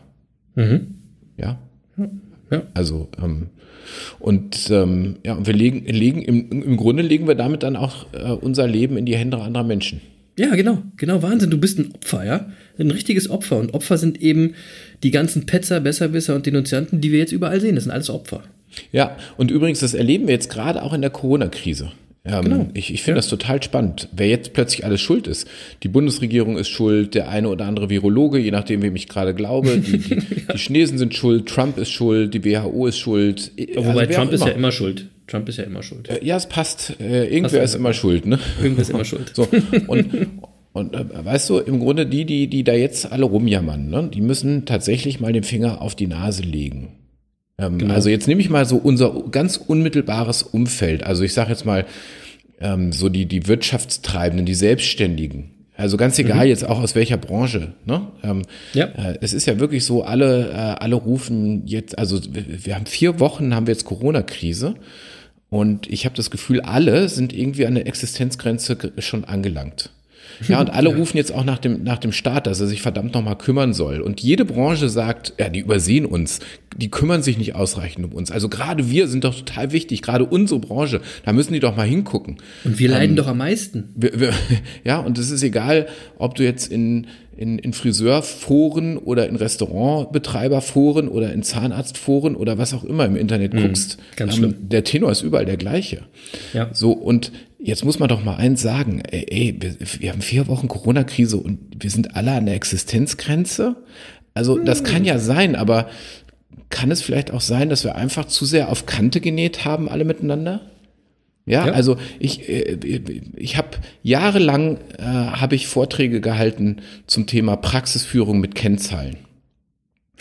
Mhm.
Ja.
Ja.
Also, ähm, und ähm, ja, und wir legen, legen im, im Grunde legen wir damit dann auch äh, unser Leben in die Hände anderer Menschen.
Ja, genau, genau, Wahnsinn. Du bist ein Opfer, ja? Ein richtiges Opfer. Und Opfer sind eben die ganzen Petzer, Besserwisser und Denunzianten, die wir jetzt überall sehen. Das sind alles Opfer.
Ja, und übrigens, das erleben wir jetzt gerade auch in der Corona-Krise. Ähm,
Genau.
Ich, ich finde
Ja.
das total spannend, wer jetzt plötzlich alles schuld ist. Die Bundesregierung ist schuld, der eine oder andere Virologe, je nachdem, wem ich gerade glaube. Die, die, die Chinesen sind schuld, Trump ist schuld, die WHO ist schuld. Also
Wobei
wer
Trump ist ja immer schuld. Trump ist ja immer schuld.
Ja, es passt. Äh, irgendwer ist immer schuld, ne?
Irgendwer ist immer schuld.
So, und, und äh, weißt du, im Grunde die, die, die da jetzt alle rumjammern, ne, die müssen tatsächlich mal den Finger auf die Nase legen. Ähm, Also jetzt nehme ich mal so unser ganz unmittelbares Umfeld. Also ich sage jetzt mal ähm, so die, die Wirtschaftstreibenden, die Selbstständigen. Also ganz egal jetzt auch aus welcher Branche. Ne? Ähm,
Ja.
äh, es ist ja wirklich so, alle, äh, alle rufen jetzt, also wir, wir haben vier Wochen, haben wir jetzt Corona-Krise. Und ich habe das Gefühl, alle sind irgendwie an der Existenzgrenze schon angelangt. Ja, und alle rufen jetzt auch nach dem, nach dem Staat, dass er sich verdammt nochmal kümmern soll. Und jede Branche sagt, ja, die übersehen uns, die kümmern sich nicht ausreichend um uns. Also gerade wir sind doch total wichtig, gerade unsere Branche, da müssen die doch mal hingucken.
Und wir leiden doch am meisten.
Wir, wir, ja, und es ist egal, ob du jetzt in, in, in Friseurforen oder in Restaurantbetreiberforen oder in Zahnarztforen oder was auch immer im Internet guckst.
Mhm. ganz schlimm.
Der Tenor ist überall der gleiche.
Ja.
So, und jetzt muss man doch mal eins sagen, ey, ey wir, wir haben vier Wochen Corona-Krise und wir sind alle an der Existenzgrenze. Also das kann ja sein, aber kann es vielleicht auch sein, dass wir einfach zu sehr auf Kante genäht haben, alle miteinander? Ja,
Ja.
also ich, äh, ich habe jahrelang äh, habe ich Vorträge gehalten zum Thema Praxisführung mit Kennzahlen.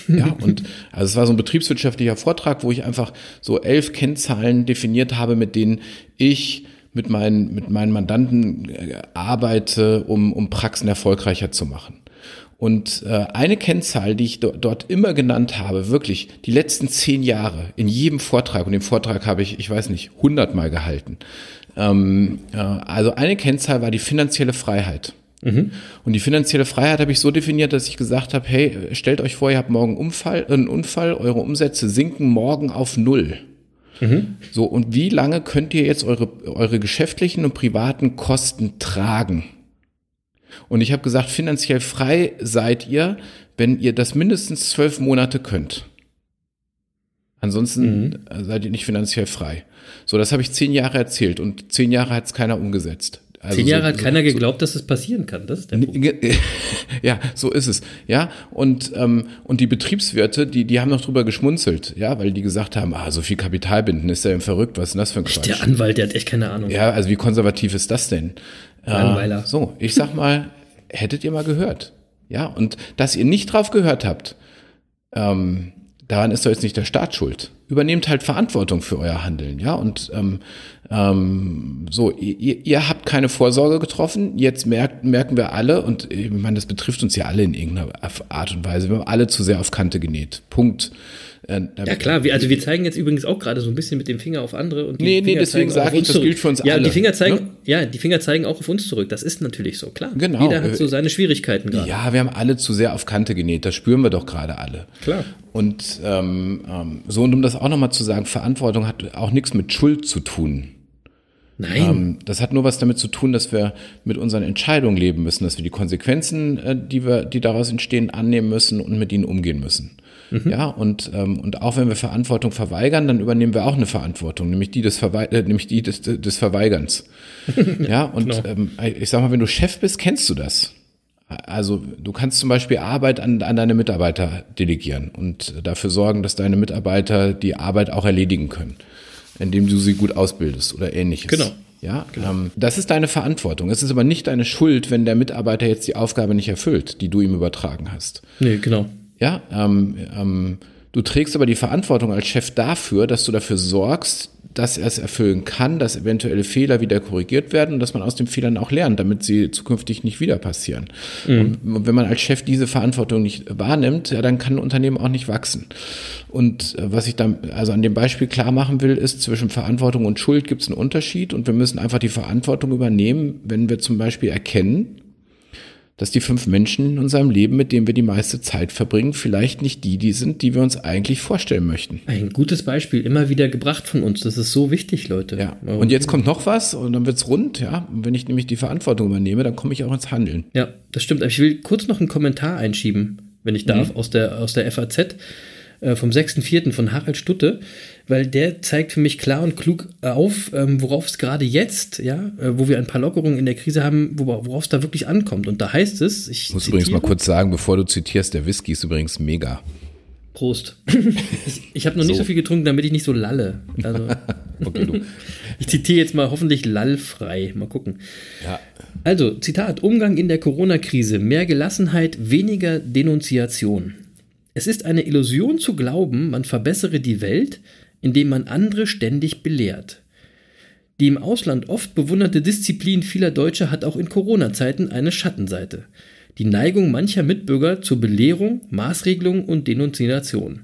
Ja, und also es war so ein betriebswirtschaftlicher Vortrag, wo ich einfach so elf Kennzahlen definiert habe, mit denen ich mit meinen, mit meinen Mandanten äh, arbeite, um, um Praxen erfolgreicher zu machen. Und äh, eine Kennzahl, die ich do dort immer genannt habe, wirklich die letzten zehn Jahre in jedem Vortrag, und den Vortrag habe ich, ich weiß nicht, hundertmal gehalten. Ähm, äh, also eine Kennzahl war die finanzielle Freiheit. Und die finanzielle Freiheit habe ich so definiert, dass ich gesagt habe, hey, stellt euch vor, ihr habt morgen Unfall, einen Unfall, eure Umsätze sinken morgen auf null. So, und wie lange könnt ihr jetzt eure, eure geschäftlichen und privaten Kosten tragen? Und ich habe gesagt, finanziell frei seid ihr, wenn ihr das mindestens zwölf Monate könnt. Ansonsten äh, seid ihr nicht finanziell frei. So, das habe ich zehn Jahre erzählt und zehn Jahre hat es keiner umgesetzt. Also
Zehn Jahre
so-
hat keiner
so,
geglaubt, dass es passieren kann. Das ist der Punkt.
Ja, so ist es. Ja, und, ähm, und die Betriebswirte, die, die haben noch drüber geschmunzelt, ja, weil die gesagt haben, ah, so viel Kapital binden, ist ja eben verrückt, was ist denn das für ein Quatsch?
Der Anwalt, der hat echt keine Ahnung.
Ja, also wie konservativ ist das denn?
Langweiler.
Äh, so, ich sag mal, hättet ihr mal gehört. Ja, und dass ihr nicht drauf gehört habt, ähm, daran ist doch jetzt nicht der Staat schuld. Übernehmt halt Verantwortung für euer Handeln, ja, und ähm, ähm, so, ihr, ihr habt keine Vorsorge getroffen, jetzt merkt, merken wir alle, und ich meine, das betrifft uns ja alle in irgendeiner Art und Weise, wir haben alle zu sehr auf Kante genäht. Punkt. Äh,
Ja klar, wir, also wir zeigen jetzt übrigens auch gerade so ein bisschen mit dem Finger auf andere und die
Nee, nee,
Finger
deswegen
zeigen auch
sag
auf
ich, das
zurück.
gilt für uns
ja,
alle,
Die Finger zeigen,
ne?
ja, die Finger zeigen auch auf uns zurück. Das ist natürlich so, klar.
Genau.
Jeder hat so seine Schwierigkeiten gerade.
Ja, wir haben alle zu sehr auf Kante genäht, das spüren wir doch gerade alle.
Klar.
Und ähm, ähm, so, und um das auch nochmal zu sagen, Verantwortung hat auch nichts mit Schuld zu tun.
Nein.
Ähm, das hat nur was damit zu tun, dass wir mit unseren Entscheidungen leben müssen, dass wir die Konsequenzen, äh, die wir, die daraus entstehen, annehmen müssen und mit ihnen umgehen müssen. Ja, und, ähm, und auch wenn wir Verantwortung verweigern, dann übernehmen wir auch eine Verantwortung, nämlich die des, Verwei äh, nämlich die des, des Verweigerns. ja, und ähm, ich sag mal, wenn du Chef bist, kennst du das. Also du kannst zum Beispiel Arbeit an, an deine Mitarbeiter delegieren und dafür sorgen, dass deine Mitarbeiter die Arbeit auch erledigen können, indem du sie gut ausbildest oder ähnliches.
Genau.
Ja, ähm, das ist deine Verantwortung. Es ist aber nicht deine Schuld, wenn der Mitarbeiter jetzt die Aufgabe nicht erfüllt, die du ihm übertragen hast.
nee, genau.
Ja, ähm, ähm, du trägst aber die Verantwortung als Chef dafür, dass du dafür sorgst, dass er es erfüllen kann, dass eventuelle Fehler wieder korrigiert werden und dass man aus den Fehlern auch lernt, damit sie zukünftig nicht wieder passieren. Und wenn man als Chef diese Verantwortung nicht wahrnimmt, ja, dann kann ein Unternehmen auch nicht wachsen. Und äh, was ich dann also an dem Beispiel klar machen will, ist, zwischen Verantwortung und Schuld gibt es einen Unterschied und wir müssen einfach die Verantwortung übernehmen, wenn wir zum Beispiel erkennen, dass die fünf Menschen in unserem Leben, mit denen wir die meiste Zeit verbringen, vielleicht nicht die, die sind, die wir uns eigentlich vorstellen möchten.
Ein gutes Beispiel, immer wieder gebracht von uns. Das ist so wichtig, Leute.
Ja. Und jetzt kommt noch was und dann wird's rund, ja. Und wenn ich nämlich die Verantwortung übernehme, dann komme ich auch ins Handeln.
Ja, das stimmt. Aber ich will kurz noch einen Kommentar einschieben, wenn ich darf, aus, der, aus der FAZ. Äh, vom 6.4. von Harald Stutte, weil der zeigt für mich klar und klug auf, ähm, worauf es gerade jetzt, ja, äh, wo wir ein paar Lockerungen in der Krise haben, worauf es da wirklich ankommt. Und da heißt es, ich
muss übrigens mal kurz sagen, bevor du zitierst, der Whisky ist übrigens mega.
Prost. ich habe noch nicht so.
So.
viel getrunken, damit ich nicht so lalle. Also,
Okay,
ich zitiere jetzt mal hoffentlich lallfrei. Mal gucken.
Ja.
Also, Zitat: Umgang in der Corona-Krise. Mehr Gelassenheit, weniger Denunziation. Es ist eine Illusion zu glauben, man verbessere die Welt, indem man andere ständig belehrt. Die im Ausland oft bewunderte Disziplin vieler Deutscher hat auch in Corona-Zeiten eine Schattenseite. Die Neigung mancher Mitbürger zur Belehrung, Maßregelung und Denunziation.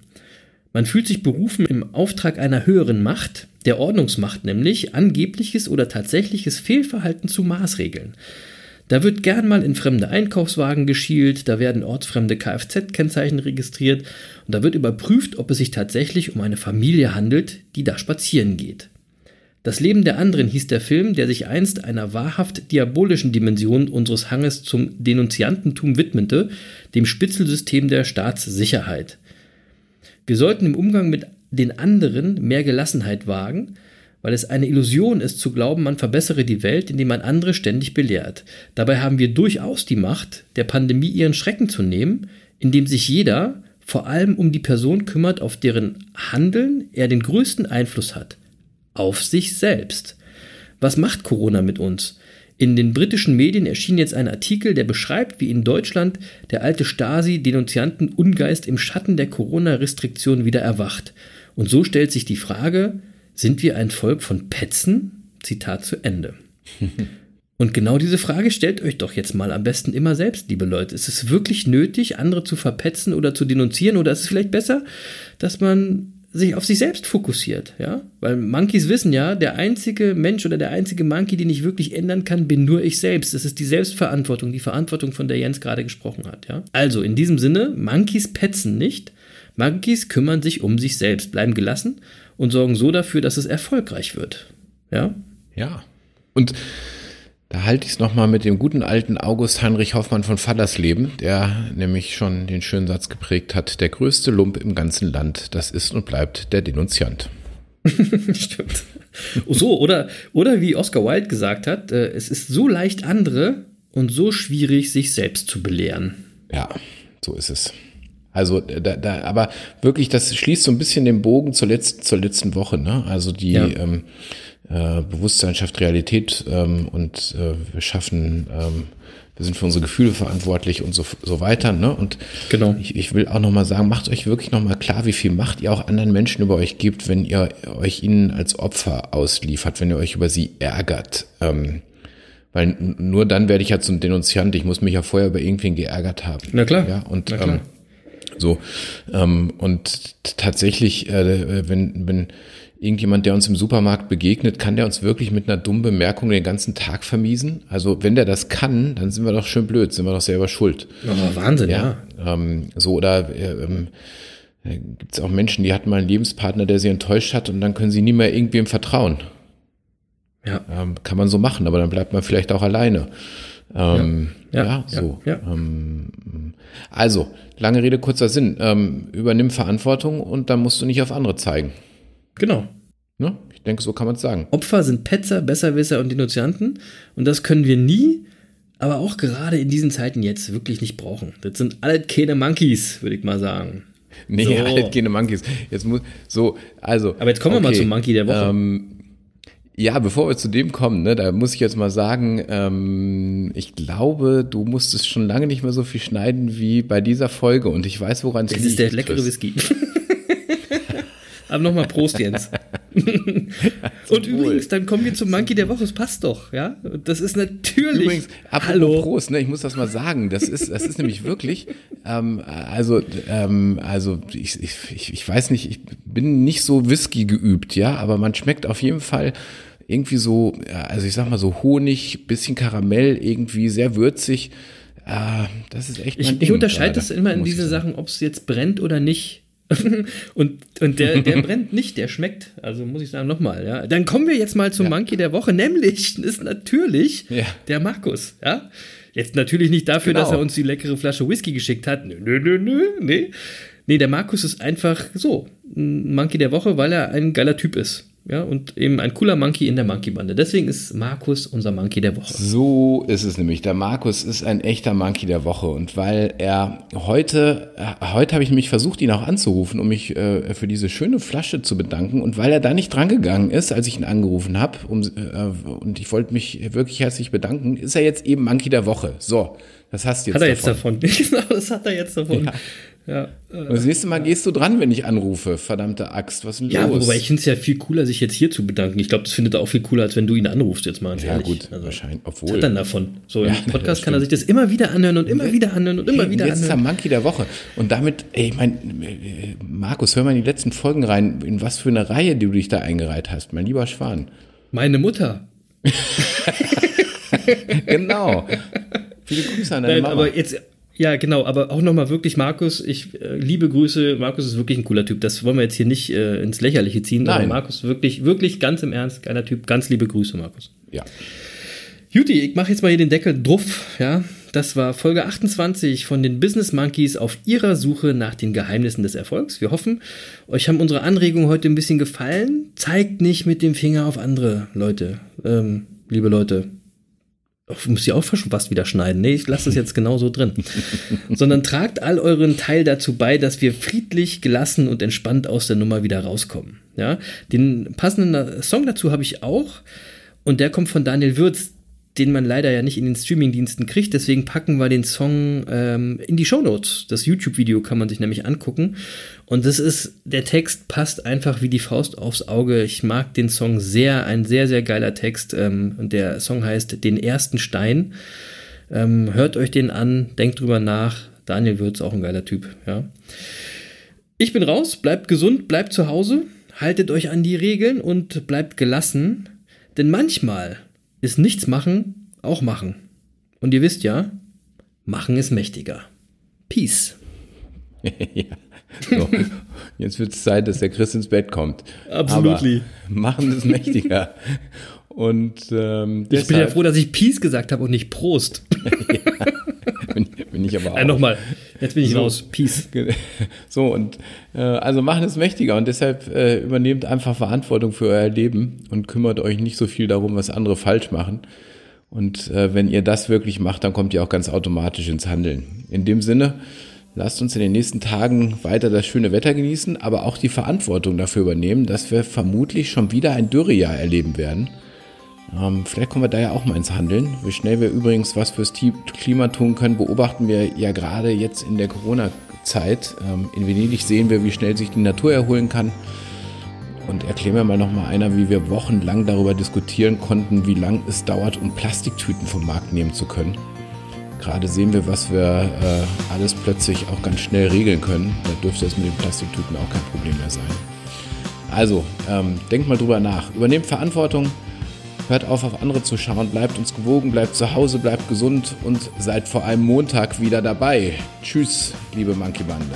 Man fühlt sich berufen, im Auftrag einer höheren Macht, der Ordnungsmacht nämlich, angebliches oder tatsächliches Fehlverhalten zu maßregeln. Da wird gern mal in fremde Einkaufswagen geschielt, da werden ortsfremde Kfz-Kennzeichen registriert und da wird überprüft, ob es sich tatsächlich um eine Familie handelt, die da spazieren geht. Das Leben der anderen hieß der Film, der sich einst einer wahrhaft diabolischen Dimension unseres Hanges zum Denunziantentum widmete, dem Spitzelsystem der Staatssicherheit. Wir sollten im Umgang mit den anderen mehr Gelassenheit wagen, weil es eine Illusion ist zu glauben, man verbessere die Welt, indem man andere ständig belehrt. Dabei haben wir durchaus die Macht, der Pandemie ihren Schrecken zu nehmen, indem sich jeder vor allem um die Person kümmert, auf deren Handeln er den größten Einfluss hat. Auf sich selbst. Was macht Corona mit uns? In den britischen Medien erschien jetzt ein Artikel, der beschreibt, wie in Deutschland der alte Stasi-Denunzianten-Ungeist im Schatten der Corona-Restriktionen wieder erwacht. Und so stellt sich die Frage, sind wir ein Volk von Petzen? Zitat zu Ende. Und genau diese Frage stellt euch doch jetzt mal am besten immer selbst, liebe Leute. Ist es wirklich nötig, andere zu verpetzen oder zu denunzieren? Oder ist es vielleicht besser, dass man sich auf sich selbst fokussiert, ja? Weil Monkeys wissen ja, der einzige Mensch oder der einzige Monkey, den ich wirklich ändern kann, bin nur ich selbst. Das ist die Selbstverantwortung, die Verantwortung, von der Jens gerade gesprochen hat, ja? Also in diesem Sinne, Monkeys petzen nicht. Monkeys kümmern sich um sich selbst, bleiben gelassen und sorgen so dafür, dass es erfolgreich wird. Ja?
Ja. Und da halte ich es nochmal mit dem guten alten August Heinrich Hoffmann von Fallersleben, der nämlich schon den schönen Satz geprägt hat, der größte Lump im ganzen Land, das ist und bleibt der Denunziant.
Stimmt. Oh, so, oder, oder wie Oscar Wilde gesagt hat, äh, es ist so leicht andere und so schwierig, sich selbst zu belehren.
Ja, so ist es. Also, da, da, aber wirklich, das schließt so ein bisschen den Bogen zur letzten, zur letzten Woche, ne? Also die
Ja.
ähm, äh, Bewusstsein schafft Realität ähm, und äh, wir schaffen, ähm, wir sind für unsere Gefühle verantwortlich und so, so weiter, ne? Und
Genau.
ich, ich will auch nochmal sagen, macht euch wirklich nochmal klar, wie viel Macht ihr auch anderen Menschen über euch gebt, wenn ihr euch ihnen als Opfer ausliefert, wenn ihr euch über sie ärgert. Ähm, weil nur dann werde ich ja zum Denunziant. Ich muss mich ja vorher über irgendwen geärgert haben.
Na klar.
Ja, und
Na klar.
ähm, so. Ähm, und tatsächlich, äh, wenn, wenn irgendjemand, der uns im Supermarkt begegnet, kann der uns wirklich mit einer dummen Bemerkung den ganzen Tag vermiesen? Also, wenn der das kann, dann sind wir doch schön blöd, sind wir doch selber schuld.
Aber Wahnsinn, ja.
Ja, ähm, so oder äh, ähm, gibt es auch Menschen, die hatten mal einen Lebenspartner, der sie enttäuscht hat und dann können sie nie mehr irgendwem vertrauen.
Ja.
Ähm, kann man so machen, aber dann bleibt man vielleicht auch alleine. Ähm,
Ja,
ja,
ja,
so.
ja.
Ähm, also, lange Rede, kurzer Sinn. Ähm, übernimm Verantwortung und dann musst du nicht auf andere zeigen.
Genau.
Ne? Ich denke, so kann man es sagen.
Opfer sind Petzer, Besserwisser und Denunzianten. Und das können wir nie, aber auch gerade in diesen Zeiten jetzt wirklich nicht brauchen. Das sind alle keine Monkeys, würde ich mal sagen.
Nee,
So.
halt keine Monkeys. Jetzt muss, so, also.
Aber jetzt kommen wir mal zum Monkey der Woche.
Ähm, ja, bevor wir zu dem kommen, ne, da muss ich jetzt mal sagen, ähm, ich glaube, du musstest schon lange nicht mehr so viel schneiden wie bei dieser Folge und ich weiß, woran es
Das
liegt.
ist der leckere
Chris.
Whisky. Aber nochmal Prost, Jens. Und übrigens, dann kommen wir zum Monkey der Woche. Das passt doch, ja? Das ist natürlich.
Übrigens,
Hallo.
Prost, ne, ich muss das mal sagen, das ist, das ist nämlich wirklich, ähm, also, ähm, also ich, ich, ich weiß nicht, ich bin nicht so Whisky geübt, ja, aber man schmeckt auf jeden Fall irgendwie so, also ich sag mal so Honig, bisschen Karamell, irgendwie sehr würzig. Äh, das ist echt
Ich, ich
Ding
unterscheide
gerade,
das immer in
muss ich
diese
sagen.
Sachen, ob es jetzt brennt oder nicht. und und der, der brennt nicht, der schmeckt. Also muss ich sagen, nochmal, ja. Dann kommen wir jetzt mal zum
Ja.
Monkey der Woche, nämlich ist natürlich
Ja.
der Markus, ja. Jetzt natürlich nicht dafür,
Genau.
dass er uns die leckere Flasche Whisky geschickt hat. Nö, nö, nö, nö, nee. Nee, der Markus ist einfach so ein Monkey der Woche, weil er ein geiler Typ ist. Ja, und eben ein cooler Monkey in der Monkey-Bande. Deswegen ist Markus unser Monkey der Woche.
So ist es nämlich. Der Markus ist ein echter Monkey der Woche. Und weil er heute, äh, heute habe ich mich versucht, ihn auch anzurufen, um mich äh, für diese schöne Flasche zu bedanken. Und weil er da nicht drangegangen ist, als ich ihn angerufen habe, um, äh, und ich wollte mich wirklich herzlich bedanken, ist er jetzt eben Monkey der Woche. So, das hast du jetzt
Hat er jetzt davon. genau, das hat er jetzt davon.
Ja. Ja, äh, das nächste Mal gehst du dran, wenn ich anrufe, verdammte Axt. Was ist denn
ja,
los?
Ja, wobei ich finde es ja viel cooler, sich jetzt hier zu bedanken. Ich glaube, das findet er auch viel cooler, als wenn du ihn anrufst jetzt mal.
Ja, ehrlich. gut, also, wahrscheinlich. Obwohl.
Was hat dann davon? So ja, im Podcast kann er sich das immer wieder anhören und immer wieder anhören und immer hey, wieder
jetzt
anhören.
Jetzt ist der Monkey der Woche. Und damit, ey, ich meine, Markus, hör mal in die letzten Folgen rein, in was für eine Reihe du dich da eingereiht hast, mein lieber Schwan.
Meine Mutter.
genau. Viele Grüße an deine
Nein,
Mama.
Aber jetzt, ja, genau, aber auch nochmal wirklich, Markus, ich äh, liebe Grüße. Markus ist wirklich ein cooler Typ. Das wollen wir jetzt hier nicht äh, ins Lächerliche ziehen.
Nein.
Aber Markus, wirklich, wirklich ganz im Ernst, geiler Typ. Ganz liebe Grüße, Markus.
Ja.
Juti, ich mache jetzt mal hier den Deckel drauf, ja. Das war Folge 28 von den Business Monkeys auf ihrer Suche nach den Geheimnissen des Erfolgs. Wir hoffen, euch haben unsere Anregungen heute ein bisschen gefallen. Zeigt nicht mit dem Finger auf andere Leute. Ähm, liebe Leute, muss die auch fast wieder schneiden. Nee, ich lasse es jetzt genau so drin. Sondern tragt all euren Teil dazu bei, dass wir friedlich, gelassen und entspannt aus der Nummer wieder rauskommen. Ja, den passenden Song dazu habe ich auch. Und der kommt von Daniel Würz, den man leider ja nicht in den Streamingdiensten kriegt. Deswegen packen wir den Song ähm, in die Shownotes. Das YouTube-Video kann man sich nämlich angucken. Und das ist, der Text passt einfach wie die Faust aufs Auge. Ich mag den Song sehr, ein sehr, sehr geiler Text. Ähm, und der Song heißt Den ersten Stein. Ähm, hört euch den an, denkt drüber nach. Daniel Würz, auch ein geiler Typ, ja. Ich bin raus, bleibt gesund, bleibt zu Hause, haltet euch an die Regeln und bleibt gelassen. Denn manchmal ist nichts machen, auch machen. Und ihr wisst ja, machen ist mächtiger. Peace.
ja. So. Jetzt wird es Zeit, dass der Chris ins Bett kommt.
Absolutely.
Aber machen ist mächtiger. Und ähm,
ich bin ja froh, dass ich Peace gesagt habe und nicht Prost.
ja, bin, ich aber auch.
Äh, Nochmal, jetzt bin ich so, raus. Peace.
So, und äh, also machen es mächtiger und deshalb äh, übernehmt einfach Verantwortung für euer Leben und kümmert euch nicht so viel darum, was andere falsch machen. Und äh, wenn ihr das wirklich macht, dann kommt ihr auch ganz automatisch ins Handeln. In dem Sinne, lasst uns in den nächsten Tagen weiter das schöne Wetter genießen, aber auch die Verantwortung dafür übernehmen, dass wir vermutlich schon wieder ein Dürrejahr erleben werden. Ähm, vielleicht kommen wir da ja auch mal ins Handeln. Wie schnell wir übrigens was fürs Klima tun können, beobachten wir ja gerade jetzt in der Corona-Zeit. Ähm, in Venedig sehen wir, wie schnell sich die Natur erholen kann. Und erklär mir mal noch mal einer, wie wir wochenlang darüber diskutieren konnten, wie lang es dauert, um Plastiktüten vom Markt nehmen zu können. Gerade sehen wir, was wir äh, alles plötzlich auch ganz schnell regeln können. Da dürfte es mit den Plastiktüten auch kein Problem mehr sein. Also, ähm, denkt mal drüber nach. Übernehmt Verantwortung. Hört auf, auf andere zu schauen, bleibt uns gewogen, bleibt zu Hause, bleibt gesund und seid vor allem Montag wieder dabei. Tschüss, liebe Monkey Bande.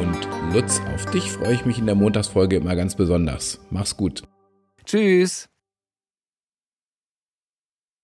Und Lutz, auf dich freue ich mich in der Montagsfolge immer ganz besonders. Mach's gut.
Tschüss.